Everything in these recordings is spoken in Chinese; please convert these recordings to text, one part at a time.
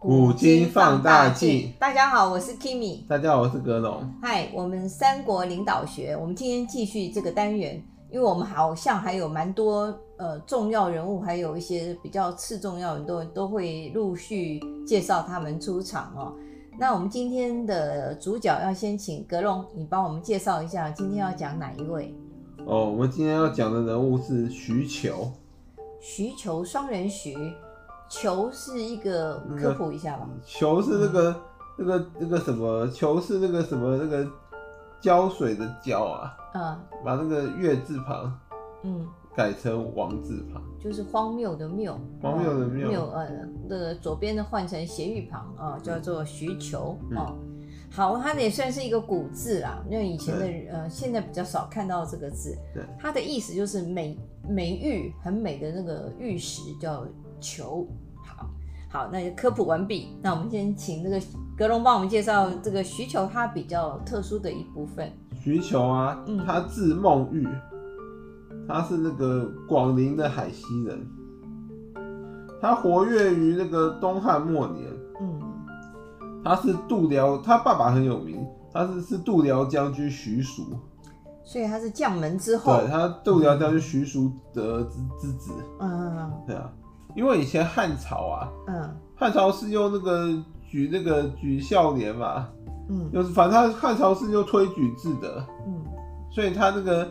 古今放大镜，大家好，我是 Kimi，大家好，我是格龙。嗨，我们三国领导学，我们今天继续这个单元，因为我们好像还有蛮多呃重要人物，还有一些比较次重要的人都都会陆续介绍他们出场哦。那我们今天的主角要先请格龙，你帮我们介绍一下今天要讲哪一位？哦，我们今天要讲的人物是徐球。徐球，双人徐。裘是一个科普一下吧。球是那个、嗯、那个那个什么？球是那个什么？那个胶水的胶啊。嗯。把那个月字旁，嗯，改成王字旁，就是荒谬的谬。荒谬的谬。谬呃，那个左边的换成斜玉旁啊、呃，叫做徐球哦。好，它也算是一个古字啦，因为以前的呃，现在比较少看到这个字。对。它的意思就是美美玉，很美的那个玉石叫。裘，好，好，那就科普完毕。那我们先请这个格隆帮我们介绍这个徐球，他比较特殊的一部分。徐球啊，他字孟玉，他是那个广陵的海西人，他活跃于那个东汉末年。嗯，他是度辽，他爸爸很有名，他是是度辽将军徐庶，所以他是将门之后。对，他度辽将军徐庶的之之子。嗯嗯嗯，对啊。因为以前汉朝啊，嗯，汉朝是用那个举那个举孝廉嘛，嗯，就是反正他汉朝是用推举制的，嗯，所以他那个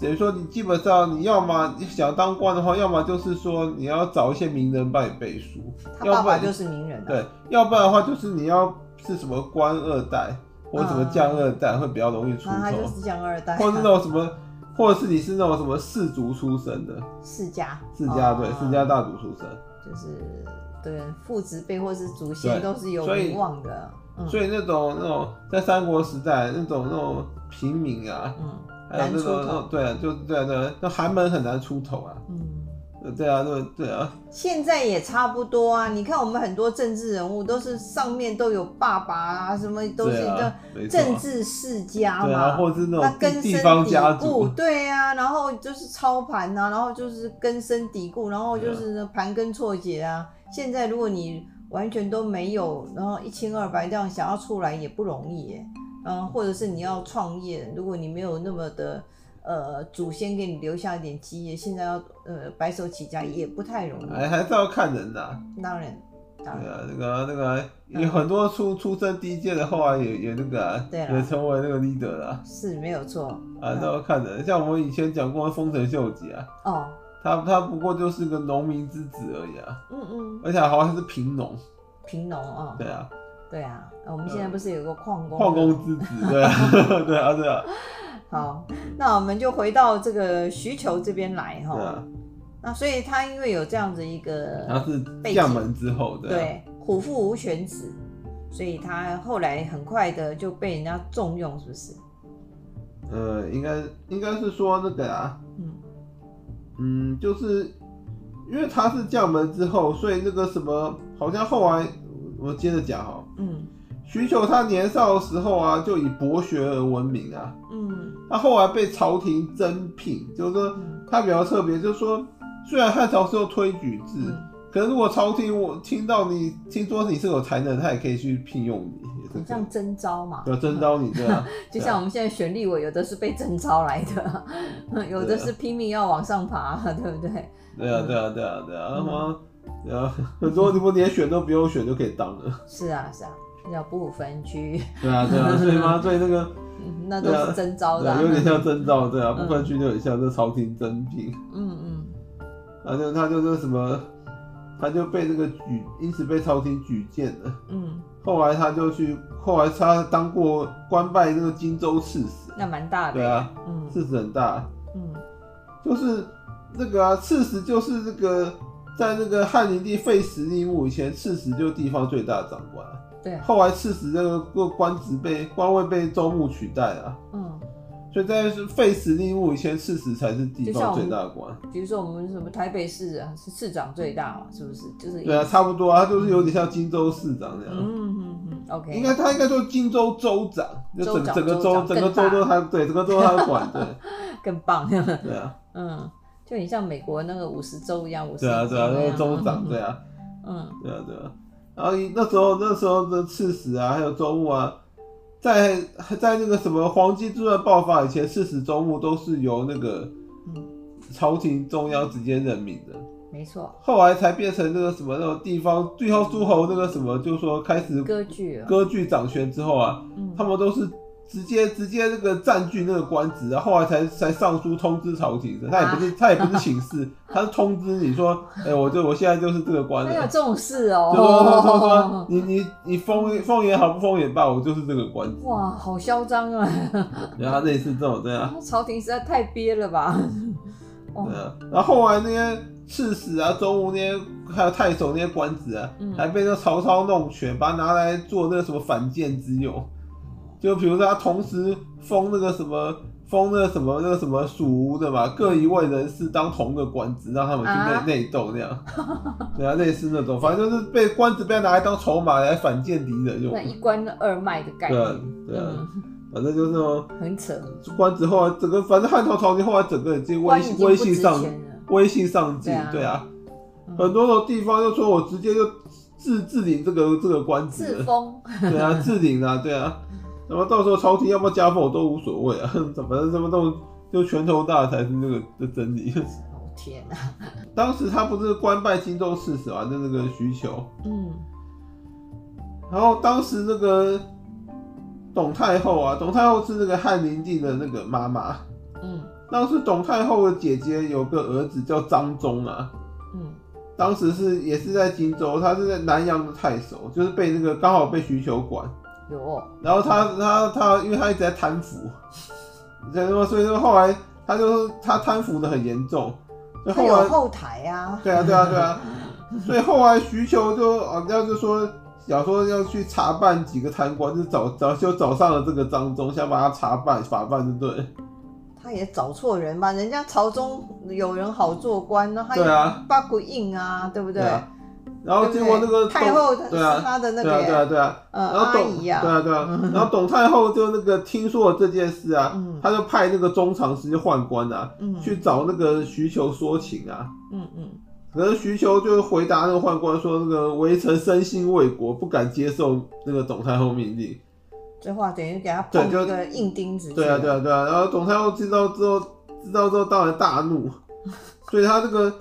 等于说你基本上你要么你想当官的话，要么就是说你要找一些名人帮你背书，他爸爸就是名人，对，要不然的话就是你要是什么官二代或者什么将二代会比较容易出头，他就是将二代，或者那种什么。或者是你是那种什么氏族出身的？世家，世家对世家大族出身，就是对父子辈或是祖先都是有名望的，所以，嗯、所以那种那种在三国时代那种那种平民啊，嗯，还有那种那种对啊，就对啊对啊，那寒门很难出头啊，嗯。对啊，对对啊，现在也差不多啊。你看我们很多政治人物都是上面都有爸爸啊，什么都是一个政治世家嘛，啊、或者是那种地方家族，对啊，然后就是操盘啊，然后就是根深蒂固，然后就是盘根错节啊。现在如果你完全都没有，然后一清二白这样想要出来也不容易耶。嗯，或者是你要创业，如果你没有那么的。呃，祖先给你留下一点基业，现在要呃白手起家也不太容易，哎还是要看人的、啊。当然，当然，对啊，那个那个有很多出出身低贱的，后来也也那个、啊，对也成为那个 leader 了。是没有错。啊，都要看人。像我们以前讲过丰臣秀吉啊，哦，他他不过就是个农民之子而已啊，嗯嗯，而且好像是贫农，贫农啊，对啊，对啊，我们现在不是有个矿工，矿工之子，对啊，对啊，对啊。好，那我们就回到这个需求这边来哈。啊、那所以他因为有这样子一个，他是将门之后的，对，虎父无犬子，所以他后来很快的就被人家重用，是不是？呃，应该应该是说那个啊，嗯嗯，就是因为他是将门之后，所以那个什么，好像后来我接着讲哈，嗯。徐裘他年少的时候啊，就以博学而闻名啊。嗯，他后来被朝廷征聘，就是说他比较特别，就是说虽然汉朝是用推举制，嗯、可是如果朝廷我听到你听说你是有才能，他也可以去聘用你，也是像征招嘛。对，征招你对啊。就像我们现在选立委，有的是被征招来的，有的是拼命要往上爬，对不对？对啊，对啊，对啊，对啊，然后然后很多你不连选都不用选就可以当了。是啊，是啊。叫不分区，对啊，对啊，所以嘛，所以那个，那都是征召的，有点像征召，对啊，不分区就很像这朝廷征聘，嗯嗯，反正他就那什么，他就被那个举，因此被朝廷举荐了，嗯，后来他就去，后来他当过官拜那个荆州刺史，那蛮大的，对啊，嗯，刺史很大，嗯，就是那个啊，刺史就是那个在那个汉灵帝废史立木以前，刺史就是地方最大的长官。对，后来刺史这个官职被官位被州牧取代了，嗯，所以在废史立木以前，刺史才是地方最大的官。比如说我们什么台北市啊，是市长最大嘛，是不是？就是对啊，差不多啊，他就是有点像荆州市长那样。嗯嗯嗯，OK。应该他应该说荆州州长，就整整个州整个州都他对整个州他管，对，更棒。对啊，嗯，就很像美国那个五十州一样，五十对啊对啊，那个州长对啊，嗯，对啊对啊。然后那时候那时候的刺史啊，还有州牧啊，在在那个什么黄巾之乱爆发以前，刺史州牧都是由那个朝廷中央直接任命的。没错。后来才变成那个什么那种地方，最后诸侯那个什么，就是说开始割据，割据掌权之后啊，他们都是。直接直接那个占据那个官职，然后后来才才上书通知朝廷的，他也不是、啊、他也不是请示，他是通知你说，哎、欸，我就我现在就是这个官了。没有这种事哦。就说说说说，你你你封封也好，不封也罢，我就是这个官职。哇，好嚣张啊！然后类似这种这样。朝廷实在太憋了吧？对啊。然后后来那些刺史啊、中吴那些，还有太守那些官职啊，嗯、还被那曹操弄权，把他拿来做那个什么反间之用。就比如说，他同时封那个什么，封那个什么，那个什么蜀吴的嘛，各一位人士当同个官职，让他们去内内斗那样，对啊，类似那种，反正就是被官职被拿来当筹码来反间敌人用。那一官二卖的概念。对啊，反正就是那种很扯。官职后来整个，反正汉朝朝廷后来整个已经威威信上威信上进，对啊，很多的地方就说我直接就自自领这个这个官职，自封。对啊，自领啊，对啊。那么到时候朝廷要不要加封我都无所谓啊，反正什么都就拳头大才是那个的真理。哦天哪！当时他不是官拜荆州刺史嘛，就那个徐求。嗯。然后当时那个董太后啊，董太后是那个汉灵帝的那个妈妈。嗯。当时董太后的姐姐有个儿子叫张忠啊。嗯。当时是也是在荆州，他是在南阳的太守，就是被那个刚好被徐求管。有，哦然后他他他，因为他一直在贪腐，所以说所以说后来他就他贪腐的很严重，他有后来后台啊，对啊对啊对啊，所以后来徐求就啊，要就说想说要去查办几个贪官，就找找就找上了这个张忠，想把他查办法办，对不对？他也找错人吧？人家朝中有人好做官，那他也八股印啊，对不对？然后结果那个太后，对啊，他的那个，对啊对啊对啊，然后董，对啊对啊，然后董太后就那个听说了这件事啊，他就派那个中常侍宦官啊，去找那个徐求说情啊，嗯嗯，可是徐求就回答那个宦官说，那个微臣身心为国，不敢接受那个董太后命令。这话等于给他碰一个硬钉子。对啊对啊对啊，然后董太后知道之后，知道之后当然大怒，所以他这个。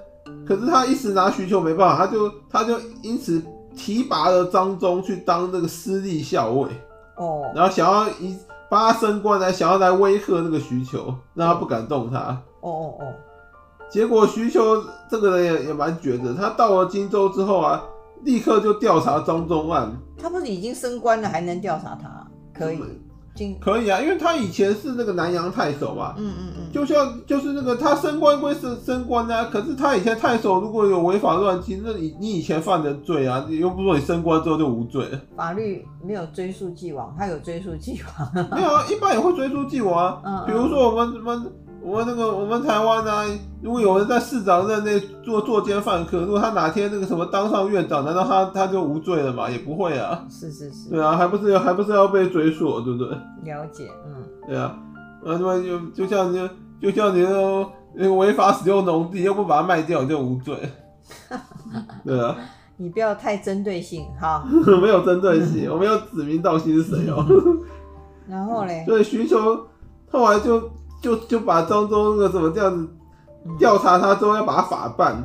可是他一时拿徐求没办法，他就他就因此提拔了张忠去当那个私立校尉哦，然后想要以把他升官来，想要来威吓那个徐求，让他不敢动他哦哦哦。结果徐求这个人也也蛮绝的，他到了荆州之后啊，立刻就调查张忠案。他不是已经升官了，还能调查他？可以。可以啊，因为他以前是那个南阳太守嘛，嗯嗯嗯，就像就是那个他升官归升升官啊，可是他以前太守如果有违法乱纪，那你你以前犯的罪啊，你又不说你升官之后就无罪。法律没有追溯既往，他有追溯既往。没有啊，一般也会追溯既往啊，嗯嗯，比如说我们我们。我们那个，我们台湾啊，如果有人在市长任内做作奸犯科，如果他哪天那个什么当上院长，难道他他就无罪了吗？也不会啊。是是是。对啊，还不是还不是要被追溯，对不对？了解，嗯。对啊，那么就就像你就像你那种违法使用农地，又不把它卖掉，就无罪。对啊。你不要太针对性哈。没有针对性，我没有指名道姓是谁哦。然后嘞。所以需求后来就。就就把张忠那个什么这样子调查他之后要把他法办，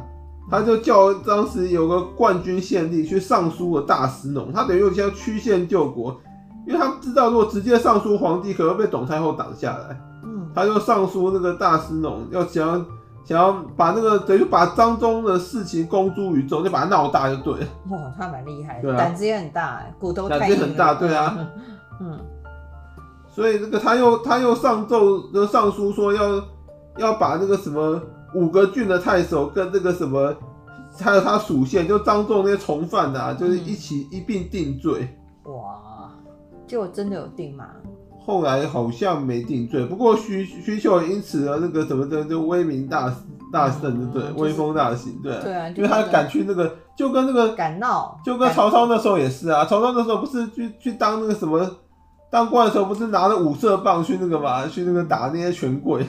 他就叫当时有个冠军县令去上书了大司农，他等于有像曲线救国，因为他知道如果直接上书皇帝可能被董太后挡下来，嗯，他就上书那个大司农，要想要想要把那个等于把张忠的事情公诸于众，就把他闹大就对了。哇，他蛮厉害的，胆、啊、子也很大，骨头太硬了。胆子很大，对啊，嗯。所以那个他又他又上奏，就上书说要要把那个什么五个郡的太守跟那个什么还有他属县就张仲那些从犯啊，就是一起一并定罪。哇，结果真的有定吗？后来好像没定罪，不过徐徐秀因此而那个什么的就威名大大盛，对不对？威风大行，对。对啊，因为他敢去那个，就跟那个敢闹，就跟曹操那时候也是啊。曹操那时候不是去去当那个什么？当官的时候不是拿着五色棒去那个嘛，去那个打那些权贵，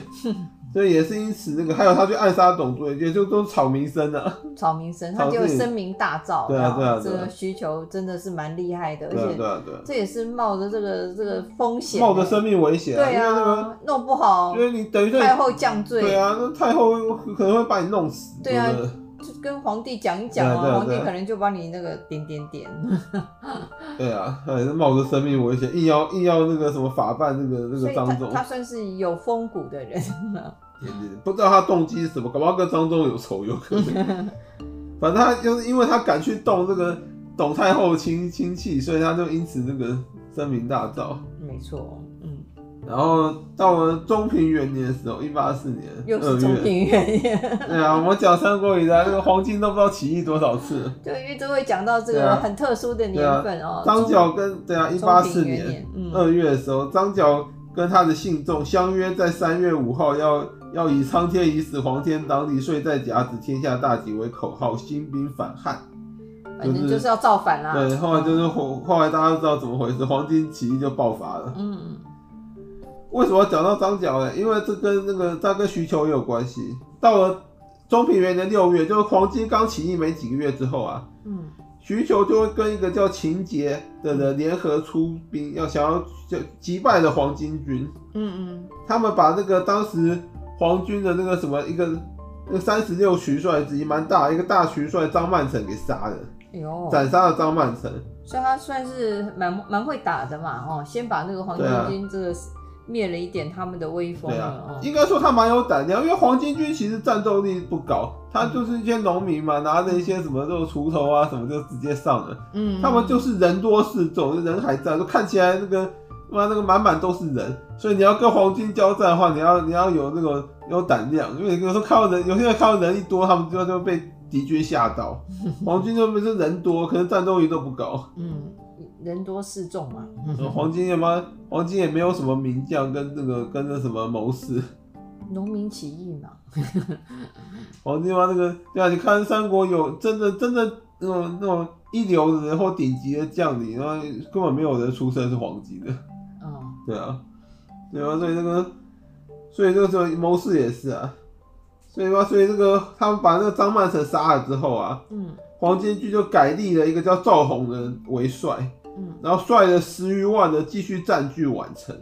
所以也是因此那个，还有他去暗杀董卓，也就都是草民生啊。草民生，他就声名大噪。对啊，对啊，这个需求真的是蛮厉害的，而且对啊，对啊，这也是冒着这个这个风险，冒着生命危险。对啊，那个弄不好，因为你等于太后降罪。对啊，那太后可能会把你弄死。对啊，就跟皇帝讲一讲啊，皇帝可能就把你那个点点点。对啊，他也是冒着生命危险，硬要硬要那个什么法办那个那个张总。他算是有风骨的人。不知道他动机是什么，搞不好跟张忠有仇，有可能。反正他就是因为他敢去动这个董太后亲亲戚，所以他就因此那个声名大噪。没错，嗯。然后到了中平元年的时候，一八四年又是中平元年。对啊，我们讲三国以来，那个黄巾都不知道起义多少次。对，因为都会讲到这个很特殊的年份哦。张角跟对啊，一八四年二月的时候，张角跟他的信众相约在三月五号要。要以苍天已死，黄天当立，睡在甲子，天下大吉为口号，兴兵反汉。反正就是要造反啦。对，后来就是后后来大家都知道怎么回事，黄巾起义就爆发了。嗯嗯。为什么要讲到张角呢？因为这跟那个他跟徐球也有关系。到了中平元年六月，就是黄巾刚起义没几个月之后啊，嗯，徐球就会跟一个叫秦杰的人联合出兵，要想要就击败了黄巾军。嗯嗯。他们把那个当时。黄军的那个什么一个那个三十六徐帅之一蛮大一个大徐帅张曼成给杀了，斩杀了张曼成，所以他算是蛮蛮会打的嘛，哦，先把那个黄巾军这个灭了一点他们的威风了，啊哦、应该说他蛮有胆量，因为黄巾军其实战斗力不高，他就是一些农民嘛，拿着一些什么这种锄头啊什么就直接上了，嗯，他们就是人多势众，人还在，就看起来那个。妈，那个满满都是人，所以你要跟黄巾交战的话，你要你要有那个有胆量，因为有时候看到人，有些人看到人一多，他们就就被敌军吓到。黄巾就不是人多，可能战斗力都不高。嗯，人多势众嘛。黄金也嘛，黄金也没有什么名将跟那个跟那什么谋士。农民起义嘛。黄金嘛，那个对啊，你看三国有真的真的那种那种一流的人或顶级的将领，然后根本没有人出身是黄金的。哦对啊，对啊，所以这个，所以这个时候谋士也是啊，所以吧，所以这个他们把那个张曼成杀了之后啊，嗯，黄巾军就改立了一个叫赵弘的人为帅，嗯，然后率了十余万的继续占据宛城。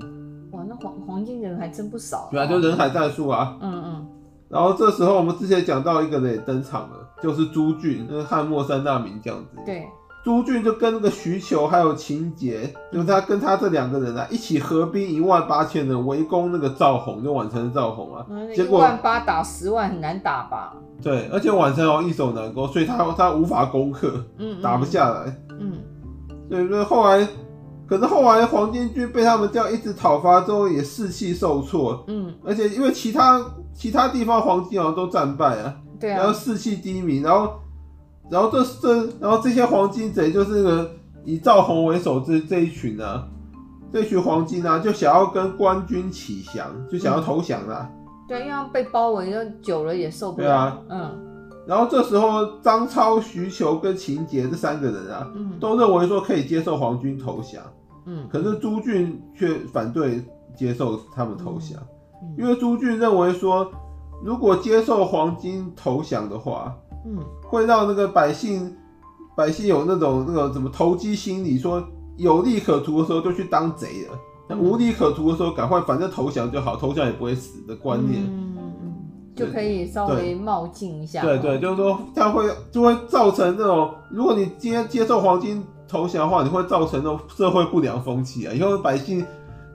哇，那黄黄金人还真不少。对啊，就人海战术啊，嗯嗯。然后这时候我们之前讲到一个人也登场了，就是朱俊，那个汉末三大名将之一。对。朱俊就跟那个徐求还有秦节，就是他跟他这两个人啊，一起合兵一万八千人围攻那个赵弘，就宛城的赵弘啊。结果一万八打十万很难打吧？对，而且宛城哦易守难攻，所以他他无法攻克，嗯，打不下来，嗯。所以说后来，可是后来黄巾军被他们这样一直讨伐之后，也士气受挫，嗯，而且因为其他其他地方黄巾好像都战败啊，对啊，然后士气低迷，然后。然后这这，然后这些黄巾贼就是那个以赵弘为首这这一群啊，这群黄巾啊，就想要跟官军起降，就想要投降啦。嗯、对，因为被包围，就久了也受不了。对啊，嗯。然后这时候张超、徐求跟秦杰这三个人啊，嗯，都认为说可以接受皇军投降，嗯。可是朱俊却反对接受他们投降，嗯、因为朱俊认为说，如果接受黄金投降的话，嗯，会让那个百姓，百姓有那种那个什么投机心理，说有利可图的时候就去当贼了，那无利可图的时候赶快反正投降就好，投降也不会死的观念，就可以稍微冒进一下。对对，就是说它会就会造成这种，如果你今天接受黄金投降的话，你会造成那种社会不良风气啊，以后百姓。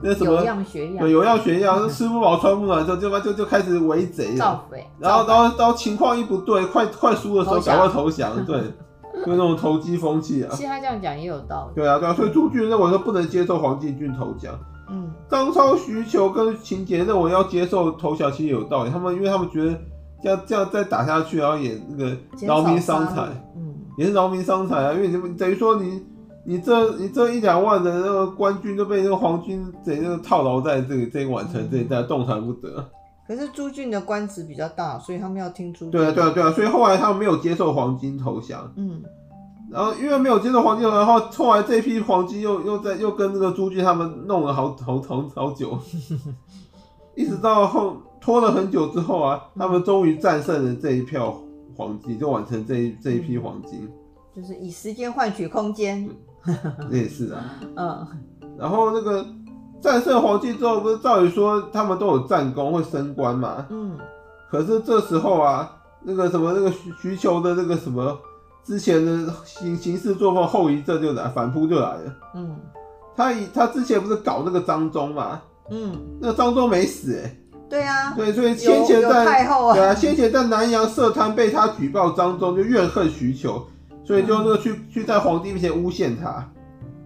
那什么，有样学样，对，有样学样，吃不饱穿不暖就就就就开始围贼，造匪，然后然后然后情况一不对，快快输的时候赶快投降，对，就那种投机风气啊。其实他这样讲也有道理。对啊，对啊，所以朱俊认为说不能接受黄巾军投降。嗯。张超、需求跟情节认为要接受投降，其实有道理。他们因为他们觉得这样这样再打下去，然后也那个劳民伤财，嗯，也是劳民伤财啊，因为你等于说你。你这你这一两万的那个官军都被那个皇军贼那个套牢在这个这一晚城这一带，动弹不得。可是朱俊的官职比较大，所以他们要听朱俊。对啊对啊对啊，所以后来他们没有接受黄金投降。嗯。然后因为没有接到黄金，然后后来这批黄金又又在又跟那个朱俊他们弄了好好好好久，一直到后拖了很久之后啊，他们终于战胜了这一票黄金，就完成这一这一批黄金。就是以时间换取空间。也是啊。嗯。然后那个战胜黄金之后，不是照理说他们都有战功会升官嘛？嗯。可是这时候啊，那个什么那个徐徐求的那个什么之前的行行事作风后遗症就来反扑就来了。嗯。他以他之前不是搞那个张忠嘛？嗯。那个张忠没死哎、欸。对啊，对，所以先前在太后啊，对啊，先前在南阳设摊被他举报张忠，就怨恨徐求，所以就那个去、嗯、去在皇帝面前诬陷他。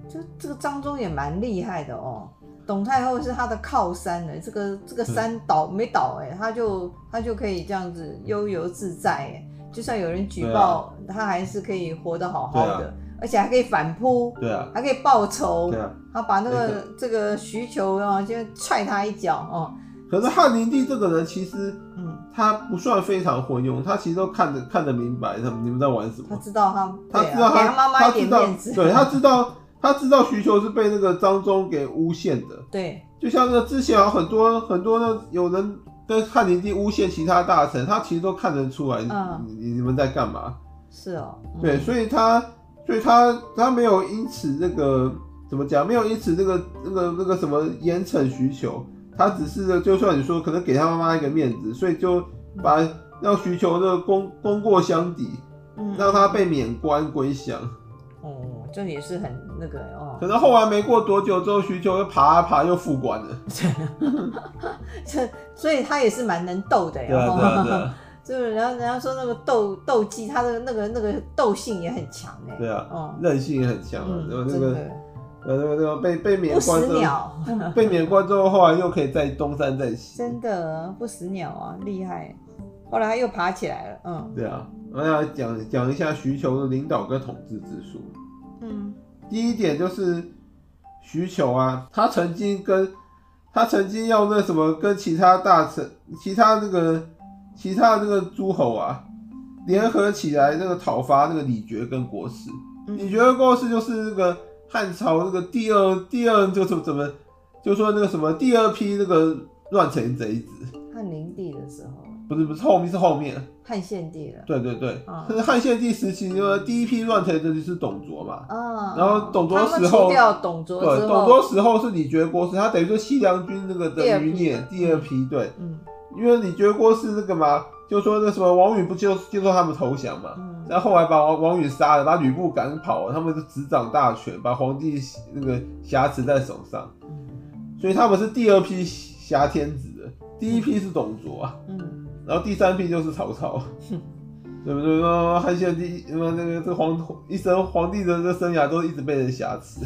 就这个张忠也蛮厉害的哦，董太后是他的靠山呢，这个这个山倒没倒哎，他就他就可以这样子悠游自在哎，就算有人举报，啊、他还是可以活得好好的，啊、而且还可以反扑，对啊，还可以报仇，对啊，他把那个这个徐求啊，就踹他一脚哦。可是汉灵帝这个人其实，嗯，他不算非常昏庸，他其实都看得看得明白，他们你们在玩什么？他知道他，他知道他，妈妈一点面子，对，他知道，他知道徐求是被那个张忠给诬陷的，对，就像那个之前有很多很多的有人跟汉灵帝诬陷其他大臣，他其实都看得出来，嗯，你你们在干嘛？是哦，对，所以他，所以他他没有因此那个怎么讲，没有因此那个那个那个什么严惩徐求。他只是，就算你说可能给他妈妈一个面子，所以就把让徐求的功功过相抵，嗯，让他被免官归降。哦，这也是很那个哦。可能后来没过多久之后，徐球又爬啊爬，又复官了。这所以他也是蛮能斗的呀。对啊，对啊，对啊。就是人家人家说那个斗斗技，他的那个那个斗性也很强哎。对啊，哦，韧性也很强啊，嗯，那个。呃，那个那个被被免官之后，被免官之后，后来又可以再东山再起。真的不死鸟啊，厉害！后来他又爬起来了，嗯。对啊，我要讲讲一下徐球的领导跟统治之术。嗯，第一点就是徐求啊，他曾经跟他曾经要那什么，跟其他大臣、其他那个其他那个诸侯啊，联合起来那个讨伐那个李傕跟郭汜。李傕跟郭汜就是那个。汉朝那个第二第二就怎么怎么就说那个什么第二批那个乱臣贼子，汉灵帝的时候，不是不是后面是后面。汉献帝了，对对对，是 汉献帝时期，因为第一批乱臣贼就是董卓嘛，嗯，然后董卓时候，掉董卓，对，董卓时候是李傕郭汜，他等于说西凉军那个的余孽，第二批，对，嗯，因为李傕郭汜那个嘛，就说那什么王允不就接受他们投降嘛。嗯。然后后来把王王允杀了，把吕布赶跑了，他们就执掌大权，把皇帝那个挟持在手上，嗯。所以他们是第二批挟天子的，第一批是董卓啊，嗯，然后第三批就是曹操，嗯、对不对？汉献帝那个那个这皇一生皇帝的这生涯都一直被人挟持，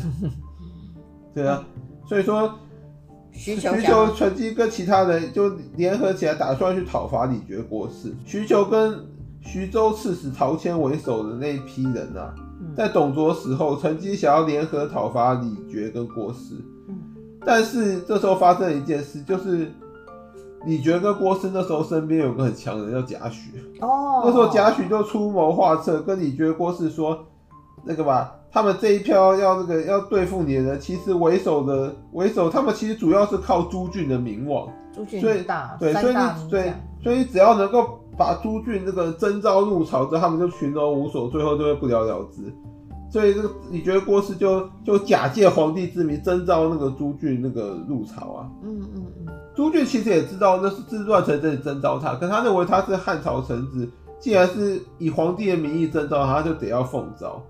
对啊，所以说 徐求曾经跟其他人就联合起来，打算去讨伐李傕郭汜，徐求跟。徐州刺史陶谦为首的那一批人啊，在董卓死后，曾经想要联合讨伐李傕跟郭汜，但是这时候发生了一件事，就是李觉跟郭汜那时候身边有个很强的人叫贾诩，哦，那时候贾诩就出谋划策，跟李傕、郭汜说，那个吧，他们这一票要那个要对付你的人，其实为首的为首，他们其实主要是靠朱俊的名望，朱俊大，对，所以你对，所以只要能够。把朱俊这个征召入朝之后，他们就群龙无首，最后就会不了了之。所以这个你觉得郭汜就就假借皇帝之名征召那个朱俊那个入朝啊？嗯嗯嗯。朱俊其实也知道那是自乱臣这里征召他，可他认为他是汉朝臣子，既然是以皇帝的名义征召他，他就得要奉召，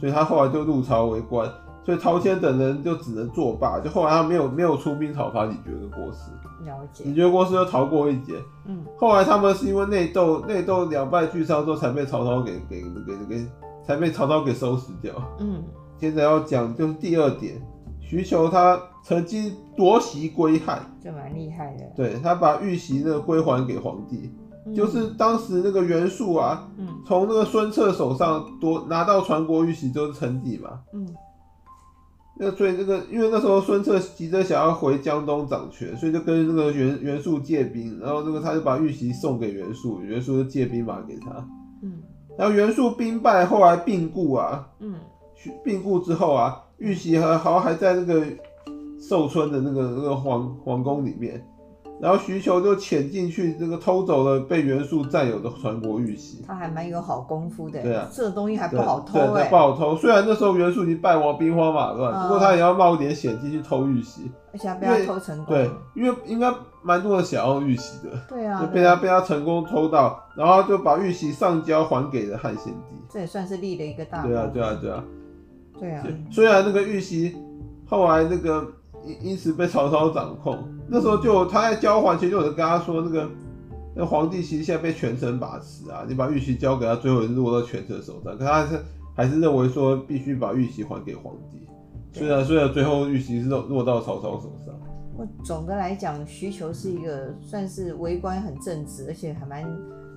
所以他后来就入朝为官。所以陶谦等人就只能作罢，就后来他没有没有出兵讨伐李觉跟郭汜。了解。李傕郭汜又逃过一劫。嗯。后来他们是因为内斗，内斗两败俱伤之后，才被曹操给给给给，才被曹操给收拾掉。嗯。接着要讲就是第二点，徐求他曾经夺袭归汉，就蛮厉害的。对，他把玉玺那个归还给皇帝，嗯、就是当时那个袁术啊，嗯，从那个孙策手上夺拿到传国玉玺就是称帝嘛。嗯。那所以那个，因为那时候孙策急着想要回江东掌权，所以就跟那个袁袁术借兵，然后那个他就把玉玺送给袁术，袁术就借兵马给他。嗯，然后袁术兵败，后来病故啊。嗯，病故之后啊，玉玺和好还在那个寿春的那个那个皇皇宫里面。然后徐球就潜进去，这个偷走了被袁术占有的传国玉玺。他还蛮有好功夫的。对啊，这东西还不好偷哎，不好偷。虽然那时候袁术已经败亡兵荒马乱，嗯、不过他也要冒点险进去偷玉玺，而且还被他偷成功。对，因为应该蛮多人想要玉玺的。对啊，就被他被他成功偷到，然后就把玉玺上交还给了汉献帝。这也算是立了一个大功。对啊，对啊，对啊。对啊。虽然那个玉玺后来那个。因因此被曹操掌控，那时候就他在交还，其实就有人跟他说，那个那皇帝其实现在被权臣把持啊，你把玉玺交给他，最后落到权臣手上，可他还是还是认为说必须把玉玺还给皇帝，虽然虽然最后玉玺是落落到曹操手上。我总的来讲，徐求是一个算是为官很正直，而且还蛮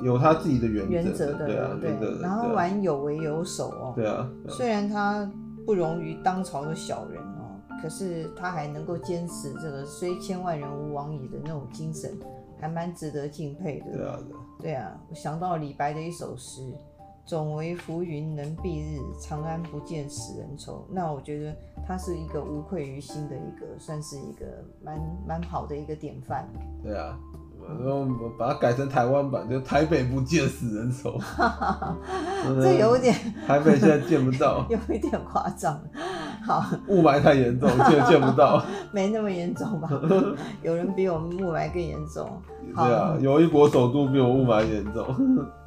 有他自己的原原则的，对啊，对，然后蛮有为有守哦，对啊，虽然他不容于当朝的小人。可是他还能够坚持这个“虽千万人，吾往矣”的那种精神，还蛮值得敬佩的。对啊，对啊，我想到李白的一首诗：“总为浮云能蔽日，长安不见使人愁。”那我觉得他是一个无愧于心的一个，算是一个蛮蛮好的一个典范。对啊。然后把它改成台湾版，就台北不见死人愁。这有点，台北现在见不到，有一点夸张。好，雾霾太严重，见 见不到。没那么严重吧？有人比我们雾霾更严重。对啊，有一国首都比我雾霾严重。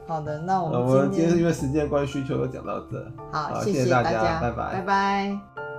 好的，那我们今天因为时间关系，需求就讲到这。好，谢谢大家，拜拜，拜拜。